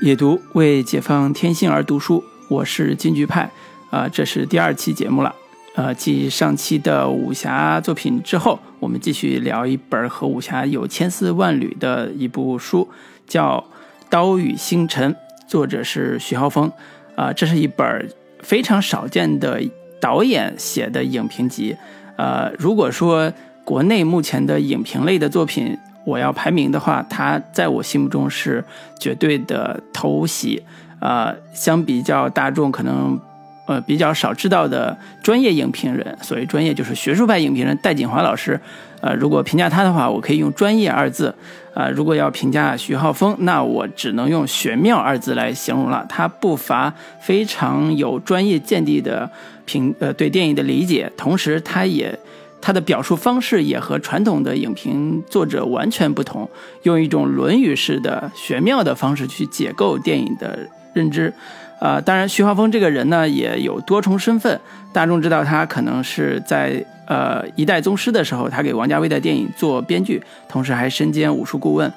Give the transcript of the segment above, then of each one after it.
野读为解放天性而读书，我是金菊派，啊，这是第二期节目了，呃，继上期的武侠作品之后，我们继续聊一本和武侠有千丝万缕的一部书，叫《刀与星辰》，作者是徐浩峰，啊，这是一本非常少见的导演写的影评集，呃，如果说国内目前的影评类的作品。我要排名的话，他在我心目中是绝对的头席。呃，相比较大众可能呃比较少知道的专业影评人，所谓专业就是学术派影评人戴锦华老师。呃，如果评价他的话，我可以用“专业”二字。啊，如果要评价徐浩峰，那我只能用“玄妙”二字来形容了。他不乏非常有专业见地的评呃对电影的理解，同时他也。他的表述方式也和传统的影评作者完全不同，用一种论语式的玄妙的方式去解构电影的认知。呃，当然，徐浩峰这个人呢也有多重身份。大众知道他可能是在呃《一代宗师》的时候，他给王家卫的电影做编剧，同时还身兼武术顾问。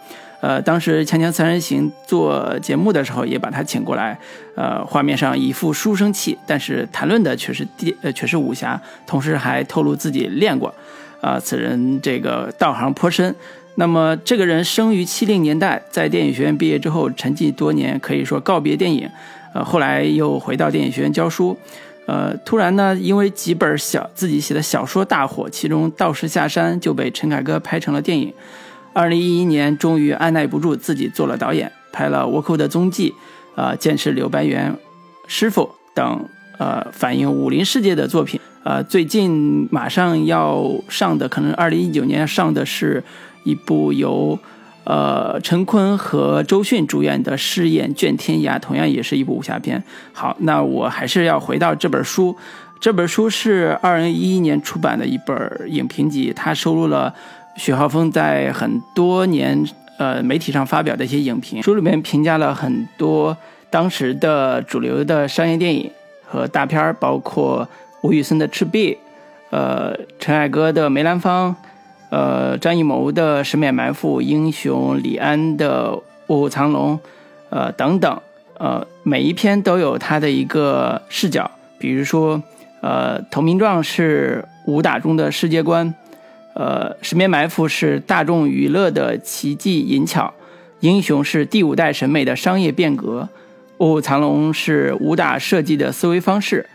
呃，当时《锵锵三人行》做节目的时候，也把他请过来。呃，画面上一副书生气，但是谈论的却是电，呃，却是武侠，同时还透露自己练过。啊，此人这个道行颇深。那么，这个人生于七零年代，在电影学院毕业之后，沉寂多年，可以说告别电影。呃，后来又回到电影学院教书。呃，突然呢，因为几本小自己写的小说大火，其中《道士下山》就被陈凯歌拍成了电影。二零一一年，终于按耐不住，自己做了导演，拍了《倭寇的踪迹》，呃，剑士柳白猿师傅等，呃，反映武林世界的作品。呃，最近马上要上的，可能二零一九年上的是一部由，呃，陈坤和周迅主演的《试验卷天涯》，同样也是一部武侠片。好，那我还是要回到这本书，这本书是二零一一年出版的一本影评集，它收录了。许浩峰在很多年呃媒体上发表的一些影评书里面评价了很多当时的主流的商业电影和大片儿，包括吴宇森的《赤壁》，呃，陈凯歌的《梅兰芳》，呃，张艺谋的《十面埋伏》，英雄李安的《卧虎藏龙》，呃等等，呃，每一篇都有他的一个视角，比如说，呃，《投名状》是武打中的世界观。呃，十面埋伏是大众娱乐的奇技淫巧，英雄是第五代审美的商业变革，卧虎藏龙是武打设计的思维方式，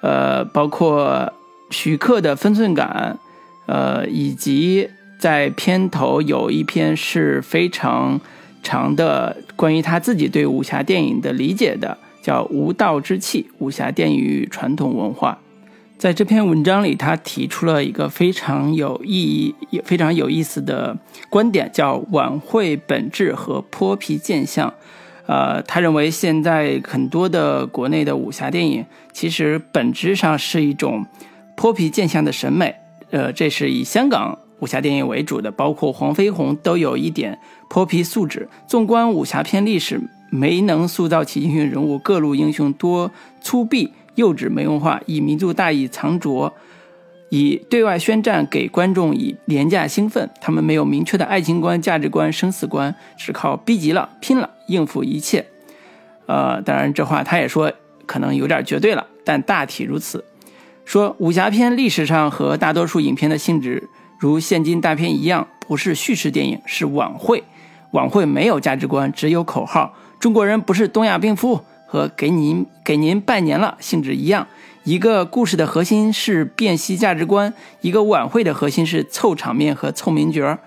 呃，包括徐克的分寸感，呃，以及在片头有一篇是非常长的关于他自己对武侠电影的理解的，叫《无道之气：武侠电影与传统文化》。在这篇文章里，他提出了一个非常有意义、也非常有意思的观点，叫“晚会本质和泼皮现象”。呃，他认为现在很多的国内的武侠电影，其实本质上是一种泼皮现象的审美。呃，这是以香港武侠电影为主的，包括黄飞鸿都有一点泼皮素质。纵观武侠片历史，没能塑造起英雄人物，各路英雄多粗鄙。幼稚没文化，以民族大义藏拙，以对外宣战给观众以廉价兴奋。他们没有明确的爱情观、价值观、生死观，只靠逼急了、拼了，应付一切。呃，当然这话他也说可能有点绝对了，但大体如此。说武侠片历史上和大多数影片的性质如现今大片一样，不是叙事电影，是晚会。晚会没有价值观，只有口号。中国人不是东亚病夫。和给您给您拜年了性质一样，一个故事的核心是辨析价值观，一个晚会的核心是凑场面和凑名角儿。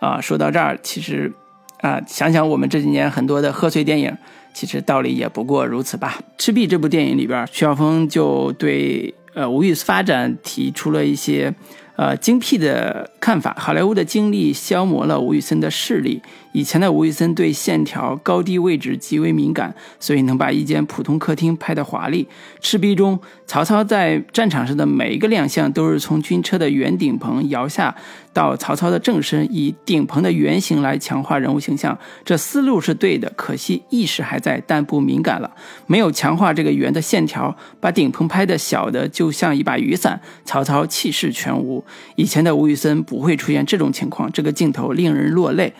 啊，说到这儿，其实啊，想想我们这几年很多的贺岁电影，其实道理也不过如此吧。《赤壁》这部电影里边，徐晓峰就对呃吴宇森发展提出了一些。呃，精辟的看法。好莱坞的经历消磨了吴宇森的势力。以前的吴宇森对线条、高低位置极为敏感，所以能把一间普通客厅拍得华丽。赤壁中，曹操在战场上的每一个亮相，都是从军车的圆顶棚摇下到曹操的正身，以顶棚的圆形来强化人物形象。这思路是对的，可惜意识还在，但不敏感了。没有强化这个圆的线条，把顶棚拍的小的就像一把雨伞，曹操气势全无。以前的吴宇森不会出现这种情况，这个镜头令人落泪。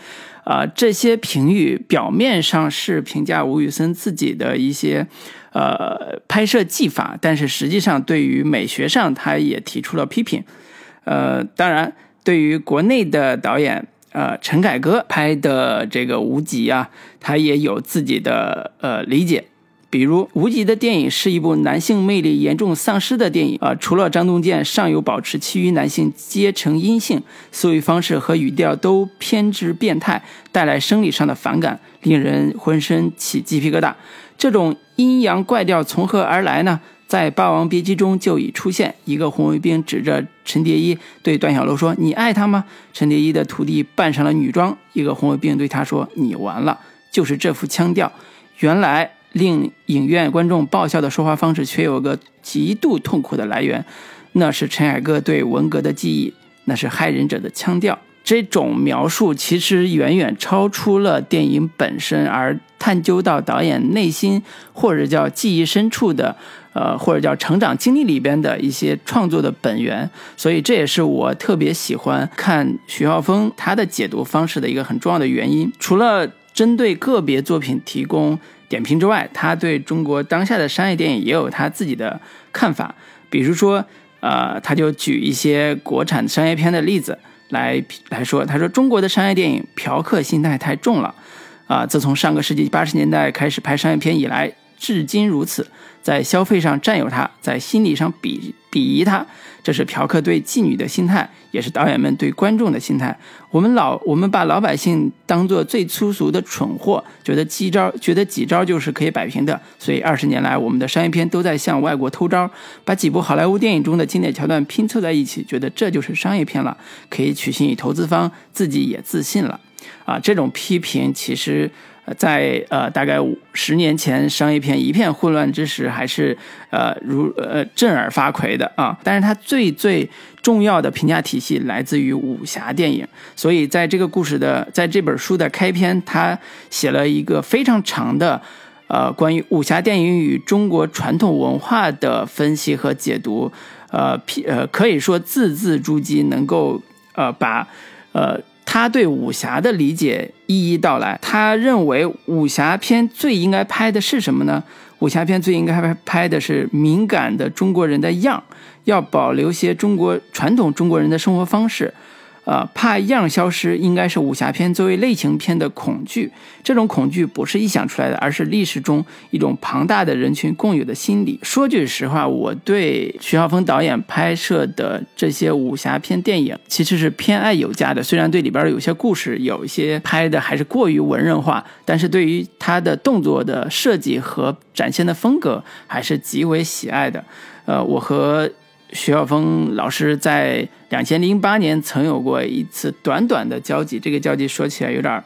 啊，这些评语表面上是评价吴宇森自己的一些呃拍摄技法，但是实际上对于美学上他也提出了批评。呃，当然，对于国内的导演。呃，陈凯歌拍的这个《无极》啊，他也有自己的呃理解。比如，《无极》的电影是一部男性魅力严重丧失的电影啊。除了张东健尚有保持，其余男性皆成阴性，思维方式和语调都偏执变态，带来生理上的反感，令人浑身起鸡皮疙瘩。这种阴阳怪调从何而来呢？在《霸王别姬》中就已出现，一个红卫兵指着陈蝶衣对段小楼说：“你爱他吗？”陈蝶衣的徒弟扮上了女装，一个红卫兵对他说：“你完了。”就是这副腔调，原来令影院观众爆笑的说话方式，却有个极度痛苦的来源，那是陈凯歌对文革的记忆，那是害人者的腔调。这种描述其实远远超出了电影本身，而探究到导演内心或者叫记忆深处的，呃，或者叫成长经历里边的一些创作的本源。所以这也是我特别喜欢看徐浩峰他的解读方式的一个很重要的原因。除了针对个别作品提供点评之外，他对中国当下的商业电影也有他自己的看法。比如说，呃，他就举一些国产商业片的例子。来来说，他说中国的商业电影嫖客心态太重了，啊，自从上个世纪八十年代开始拍商业片以来，至今如此，在消费上占有它，在心理上鄙鄙夷他。这是嫖客对妓女的心态，也是导演们对观众的心态。我们老我们把老百姓当做最粗俗的蠢货，觉得几招觉得几招就是可以摆平的。所以二十年来，我们的商业片都在向外国偷招，把几部好莱坞电影中的经典桥段拼凑在一起，觉得这就是商业片了，可以取信于投资方，自己也自信了。啊，这种批评其实。在呃，大概五十年前，商业片一片混乱之时，还是呃如呃震耳发聩的啊。但是它最最重要的评价体系来自于武侠电影，所以在这个故事的，在这本书的开篇，他写了一个非常长的呃关于武侠电影与中国传统文化的分析和解读，呃，呃可以说字字珠玑，能够呃把呃。他对武侠的理解一一道来。他认为武侠片最应该拍的是什么呢？武侠片最应该拍的是敏感的中国人的样，要保留些中国传统中国人的生活方式。呃，怕样消失，应该是武侠片作为类型片的恐惧。这种恐惧不是臆想出来的，而是历史中一种庞大的人群共有的心理。说句实话，我对徐浩峰导演拍摄的这些武侠片电影其实是偏爱有加的。虽然对里边有些故事有一些拍的还是过于文人化，但是对于他的动作的设计和展现的风格还是极为喜爱的。呃，我和。徐晓峰老师在两千零八年曾有过一次短短的交集，这个交集说起来有点，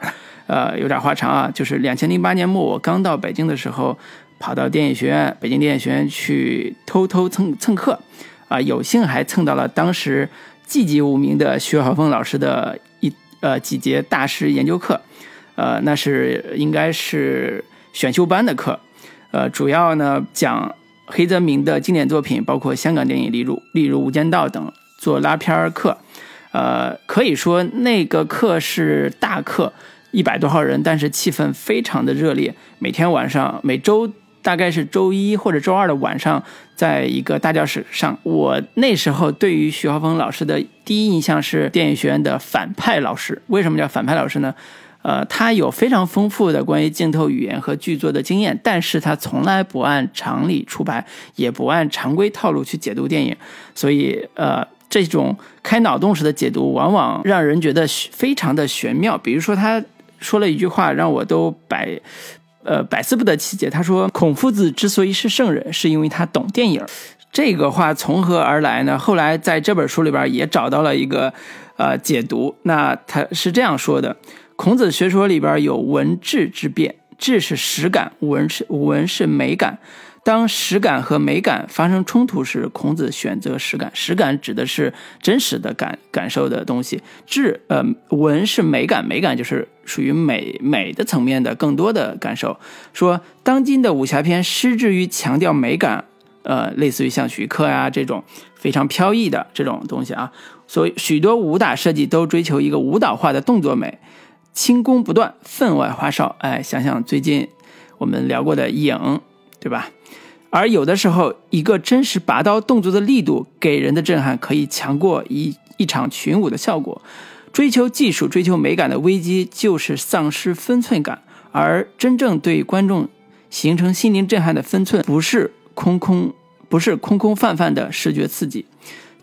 呃，有点话长啊。就是两千零八年末，我刚到北京的时候，跑到电影学院，北京电影学院去偷偷蹭蹭课，啊，有幸还蹭到了当时寂寂无名的徐晓峰老师的一呃几节大师研究课，呃，那是应该是选修班的课，呃，主要呢讲。黑泽明的经典作品，包括香港电影，例如例如《无间道》等，做拉片儿课，呃，可以说那个课是大课，一百多号人，但是气氛非常的热烈。每天晚上，每周大概是周一或者周二的晚上，在一个大教室上。我那时候对于徐浩峰老师的第一印象是电影学院的反派老师。为什么叫反派老师呢？呃，他有非常丰富的关于镜头语言和剧作的经验，但是他从来不按常理出牌，也不按常规套路去解读电影，所以呃，这种开脑洞式的解读往往让人觉得非常的玄妙。比如说，他说了一句话，让我都百呃百思不得其解。他说：“孔夫子之所以是圣人，是因为他懂电影。”这个话从何而来呢？后来在这本书里边也找到了一个呃解读，那他是这样说的。孔子学说里边有文质之辩，质是实感，文是文是美感。当实感和美感发生冲突时，孔子选择实感。实感指的是真实的感感受的东西，质呃文是美感，美感就是属于美美的层面的更多的感受。说当今的武侠片失之于强调美感，呃，类似于像徐克呀这种非常飘逸的这种东西啊。所以许多武打设计都追求一个舞蹈化的动作美，轻功不断，分外花哨。哎，想想最近我们聊过的影，对吧？而有的时候，一个真实拔刀动作的力度给人的震撼，可以强过一一场群舞的效果。追求技术、追求美感的危机，就是丧失分寸感。而真正对观众形成心灵震撼的分寸，不是空空，不是空空泛泛的视觉刺激。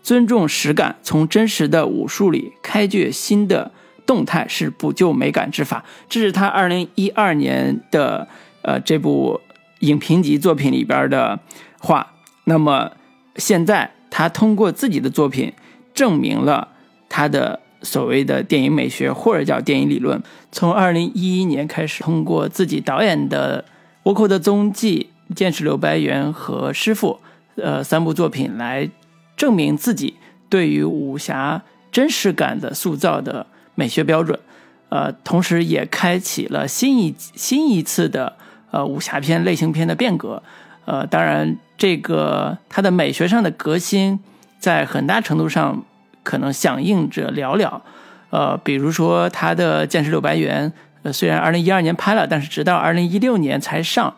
尊重实感，从真实的武术里开掘新的动态，是补救美感之法。这是他二零一二年的呃这部影评集作品里边的话。那么现在他通过自己的作品证明了他的所谓的电影美学或者叫电影理论。从二零一一年开始，通过自己导演的《倭寇的踪迹》《剑士刘白猿》和《师傅》呃三部作品来。证明自己对于武侠真实感的塑造的美学标准，呃，同时也开启了新一新一次的呃武侠片类型片的变革，呃，当然这个它的美学上的革新，在很大程度上可能响应者寥寥，呃，比如说他的《剑士柳白猿》，呃，虽然二零一二年拍了，但是直到二零一六年才上，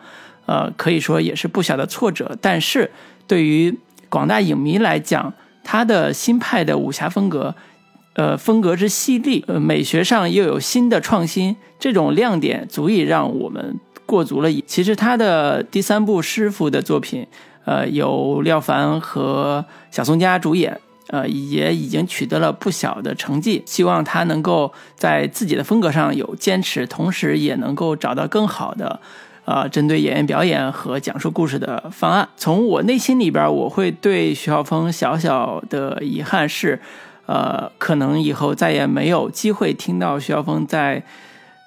呃，可以说也是不小的挫折，但是对于广大影迷来讲，他的新派的武侠风格，呃，风格之犀利，呃，美学上又有新的创新，这种亮点足以让我们过足了瘾。其实他的第三部师傅的作品，呃，由廖凡和小宋佳主演，呃，也已经取得了不小的成绩。希望他能够在自己的风格上有坚持，同时也能够找到更好的。呃，针对演员表演和讲述故事的方案，从我内心里边，我会对徐浩峰小小的遗憾是，呃，可能以后再也没有机会听到徐晓峰在，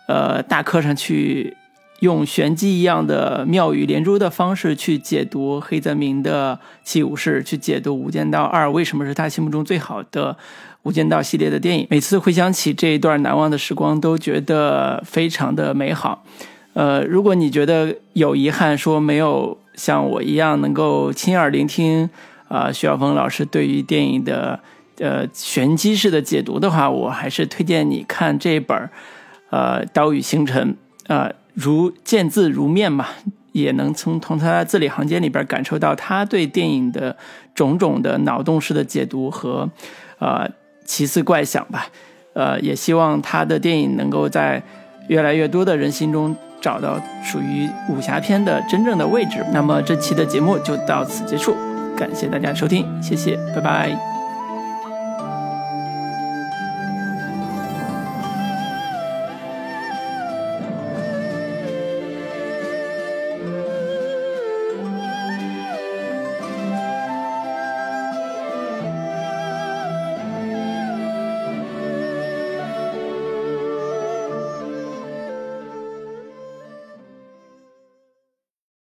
呃，大课上去用玄机一样的妙语连珠的方式去解读黑泽明的《七武士》，去解读《无间道二》为什么是他心目中最好的《无间道》系列的电影。每次回想起这一段难忘的时光，都觉得非常的美好。呃，如果你觉得有遗憾，说没有像我一样能够亲耳聆听啊徐晓峰老师对于电影的呃玄机式的解读的话，我还是推荐你看这本呃《岛屿星辰》呃，如见字如面嘛，也能从从他字里行间里边感受到他对电影的种种的脑洞式的解读和呃奇思怪想吧。呃，也希望他的电影能够在越来越多的人心中。找到属于武侠片的真正的位置。那么这期的节目就到此结束，感谢大家收听，谢谢，拜拜。